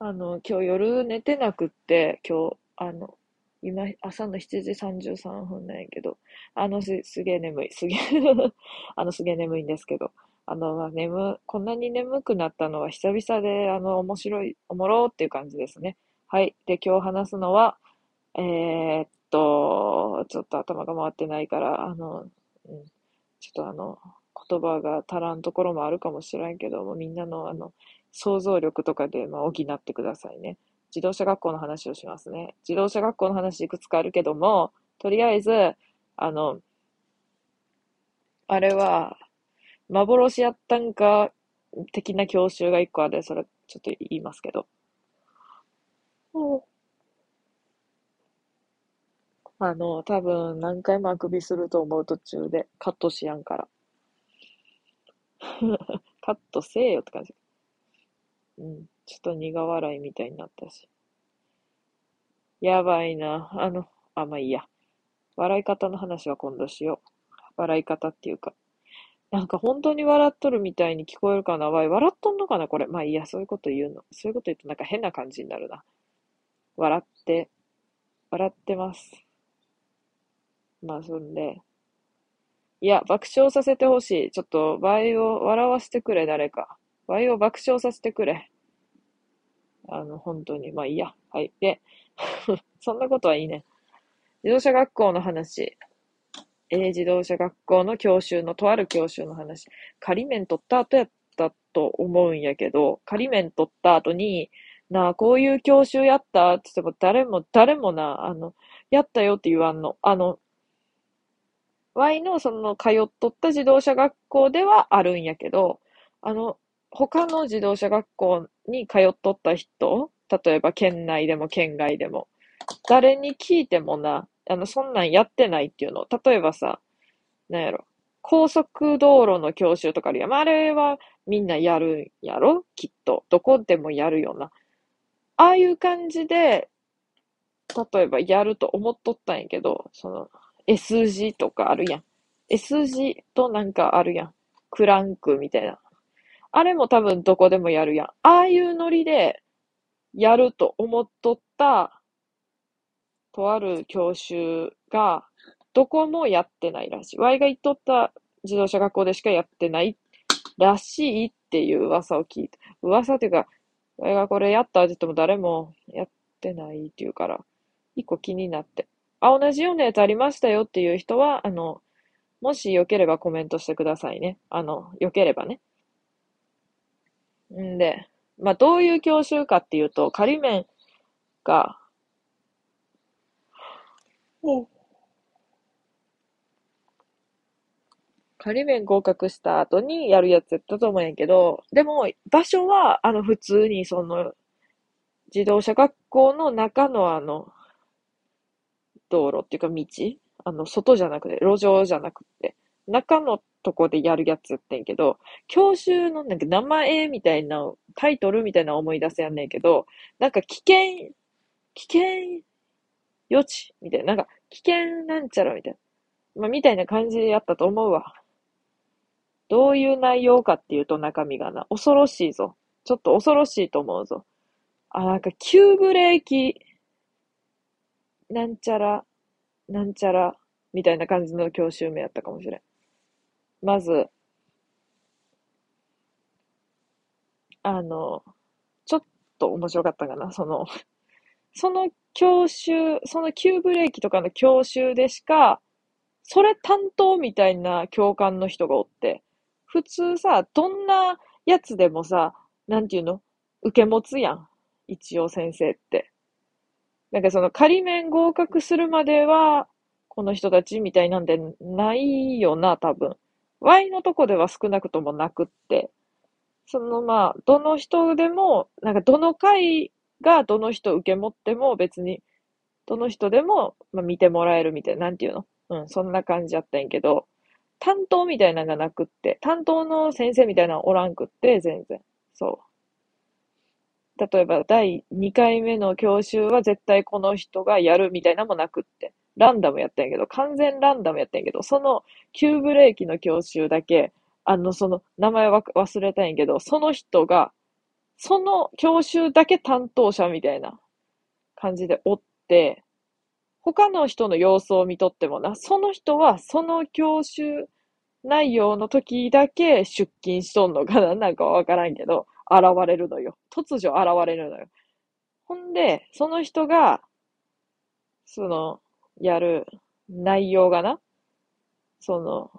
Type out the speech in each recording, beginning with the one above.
あの、今日夜寝てなくって、今日、あの、今、朝の7時33分なんやけど、あの、す、すげえ眠い、すげえ あの、すげえ眠いんですけど、あの、まあ、眠、こんなに眠くなったのは久々で、あの、面白い、おもろっていう感じですね。はい。で、今日話すのは、えー、っと、ちょっと頭が回ってないから、あの、うん、ちょっとあの、言葉が足らんところもあるかもしれんけども、みんなのあの、想像力とかで、まあ、補ってくださいね。自動車学校の話をしますね。自動車学校の話いくつかあるけども、とりあえず、あの、あれは、幻やったんか、的な教習が一個あるそれ、ちょっと言いますけど。あの、多分何回もあくびすると思う途中で、カットしやんから。カットせえよって感じ。うん。ちょっと苦笑いみたいになったし。やばいな。あの、あ、まあいいや。笑い方の話は今度しよう。笑い方っていうか。なんか本当に笑っとるみたいに聞こえるかなわい、笑っとんのかなこれ。まあいいや、そういうこと言うの。そういうこと言うとなんか変な感じになるな。笑って、笑ってます。まあそんで。いや、爆笑させてほしい。ちょっと、場合を笑わせてくれ、誰か。場合を爆笑させてくれ。あの、本当に。まあいいや。はい。で、そんなことはいいね。自動車学校の話。え、自動車学校の教習の、とある教習の話。仮面取った後やったと思うんやけど、仮面取った後に、なあ、こういう教習やったって言っても、誰も、誰もな、あの、やったよって言わんの。あの、Y のその通っとった自動車学校ではあるんやけど、あの、他の自動車学校に通っとった人、例えば県内でも県外でも、誰に聞いてもな、あの、そんなんやってないっていうの。例えばさ、なんやろ。高速道路の教習とかあるやん。まあ、あれはみんなやるんやろ？きっと。どこでもやるよな。ああいう感じで、例えばやると思っとったんやけど、その、S 字とかあるやん。S 字となんかあるやん。クランクみたいな。あれも多分どこでもやるやん。ああいうノリでやると思っとった、とある教習が、どこもやってないらしい。Y が言っとった自動車学校でしかやってないらしいっていう噂を聞いて。噂っていうか、Y がこれやったって言っても誰もやってないっていうから、一個気になって。あ、同じようなやつありましたよっていう人は、あの、もしよければコメントしてくださいね。あの、よければね。んで、まあ、どういう教習かっていうと、仮面が、仮面合格した後にやるやつやったと思うんやけど、でも、場所は、あの、普通にその、自動車学校の中のあの、道路っていうか道あの、外じゃなくて、路上じゃなくて、中のとこでやるやつってんけど、教習のなんか名前みたいな、タイトルみたいな思い出せやんねんけど、なんか危険、危険予知みたいな、なんか危険なんちゃらみたいな。まあ、みたいな感じでやったと思うわ。どういう内容かっていうと中身がな、恐ろしいぞ。ちょっと恐ろしいと思うぞ。あ、なんか急ブレーキ、なんちゃら、なんちゃら、みたいな感じの教習名やったかもしれん。まず、あの、ちょっと面白かったかな。その、その教習、その急ブレーキとかの教習でしか、それ担当みたいな教官の人がおって、普通さ、どんなやつでもさ、なんていうの？受け持つやん。一応先生って。なんかその仮面合格するまでは、この人たちみたいなんでないよな、多分。Y のとこでは少なくともなくって、そのまあ、どの人でも、なんかどの回がどの人受け持っても別に、どの人でも、まあ、見てもらえるみたいな、なんていうの？うん、そんな感じやったんやけど、担当みたいなのがなくって、担当の先生みたいなのおらんくって、全然。そう。例えば、第2回目の教習は絶対この人がやるみたいなのもなくって。ランダムやったんやけど、完全ランダムやったんやけど、その急ブレーキの教習だけ、あの、その名前は忘れたんやけど、その人が、その教習だけ担当者みたいな感じでおって、他の人の様子を見とってもな、その人はその教習内容の時だけ出勤しとんのかななんかわからんけど、現れるのよ。突如現れるのよ。ほんで、その人が、その、やる内容がな、その、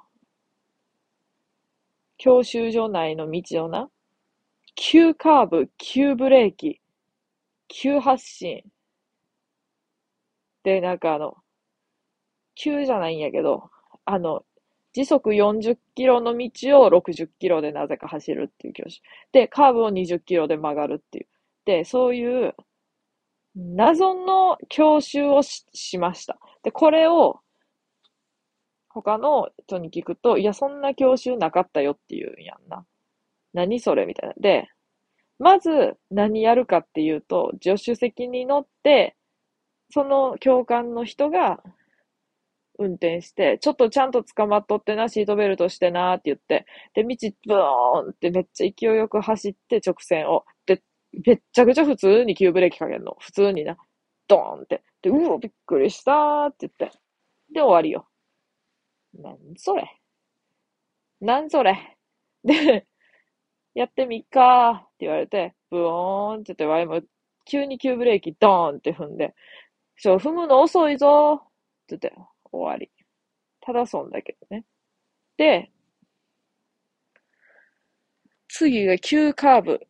教習所内の道をな、急カーブ、急ブレーキ、急発進。で、なんかあの、急じゃないんやけど、あの、時速40キロの道を60キロでなぜか走るっていう教習。で、カーブを20キロで曲がるっていう。で、そういう謎の教習をししました。で、これを他の人に聞くと、いや、そんな教習なかったよって言うんやんな。何それみたいな。で、まず何やるかっていうと、助手席に乗って、その教官の人が運転して、ちょっとちゃんと捕まっとってな、シートベルトしてなって言って、で、道ブーンってめっちゃ勢いよく走って直線を。めっちゃくちゃ普通に急ブレーキかけんの。普通にな。ドーンって。で、うお、びっくりしたーって言って。で、終わりよ。なんそれ。なんそれ。で、やってみっかーって言われて、ブオーンって言って、ワイも急に急ブレーキドーンって踏んで、ちょ、踏むの遅いぞーって言って、終わり。ただそんだけどね。で、次が急カーブ。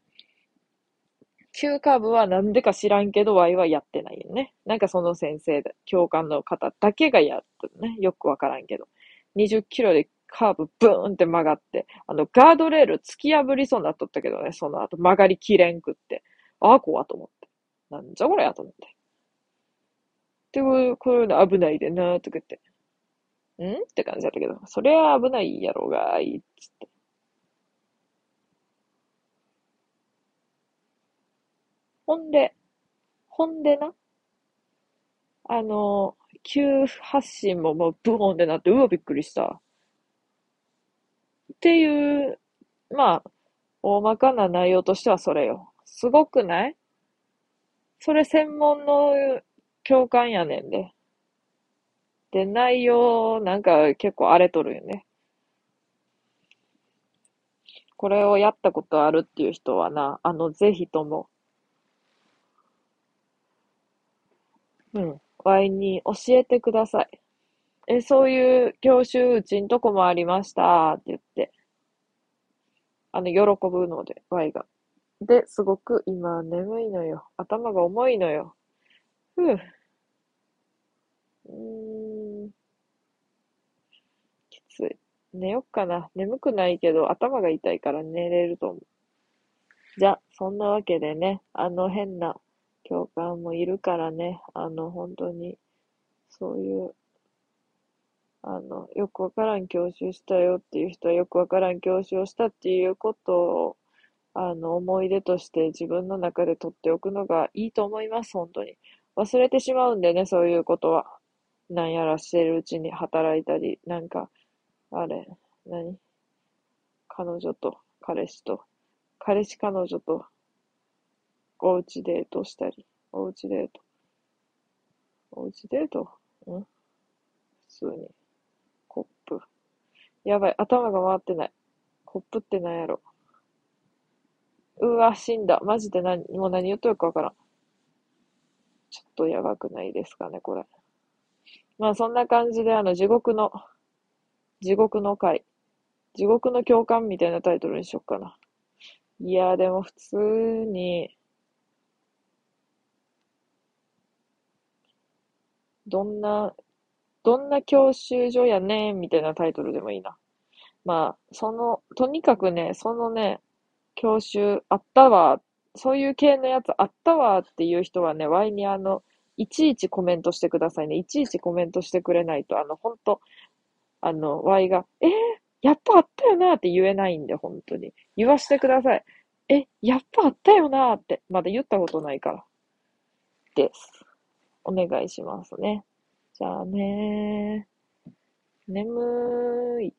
急カーブはなんでか知らんけど、Y はやってないよね。なんかその先生、教官の方だけがやったね。よくわからんけど。20キロでカーブブーンって曲がって、あの、ガードレール突き破りそうになっとったけどね、その後曲がりきれんくって。ああ、怖と思って。なんじゃこれやと思って。で、こういうの危ないでなーとか言って。ん？って感じだったけど、それは危ないやろうがい、つって。ほんで、ほんでな、あの、急発進ももうブーンってなって、うわ、びっくりした。っていう、まあ、大まかな内容としてはそれよ。すごくない？それ専門の教官やねんで。で、内容、なんか結構荒れとるよね。これをやったことあるっていう人はな、あの、ぜひとも、うん、ワイに教えてください。え、そういう教習うちんとこもありましたって言って、あの、喜ぶので、ワイが。で、すごく今眠いのよ。頭が重いのよ。ふう。うーん。きつい。寝よっかな。眠くないけど頭が痛いから寝れると思う。じゃ、そんなわけでね、あの変な教官もいるからね、あの本当に、そういう、あの、よくわからん教習したよっていう人はよくわからん教習をしたっていうことを、あの、思い出として自分の中で取っておくのがいいと思います、本当に。忘れてしまうんでね、そういうことは。なんやらしてるうちに働いたり、なんか、あれ、何？彼女と彼氏と、彼氏彼女と、おうちデートしたり、おうちデート。おうちデート？ん？普通に。コップ。やばい、頭が回ってない。コップって何やろ？うわ、死んだ。マジで何、もう何言っとるかわからん。ちょっとやばくないですかね、これ。まあそんな感じで、あの、地獄の、地獄の回。地獄の教官みたいなタイトルにしよっかな。いや、でも普通に、どんな、どんな教習所やねんみたいなタイトルでもいいな。まあ、その、とにかくね、そのね、教習あったわ、そういう系のやつあったわっていう人はね、ワイにあの、いちいちコメントしてくださいね。いちいちコメントしてくれないと、あの、ほんと、あの、Y が、えー、やっぱあったよなって言えないんで、本当に。言わしてください。え、やっぱあったよなって、まだ言ったことないから。です。お願いしますね。じゃあね。眠ーい。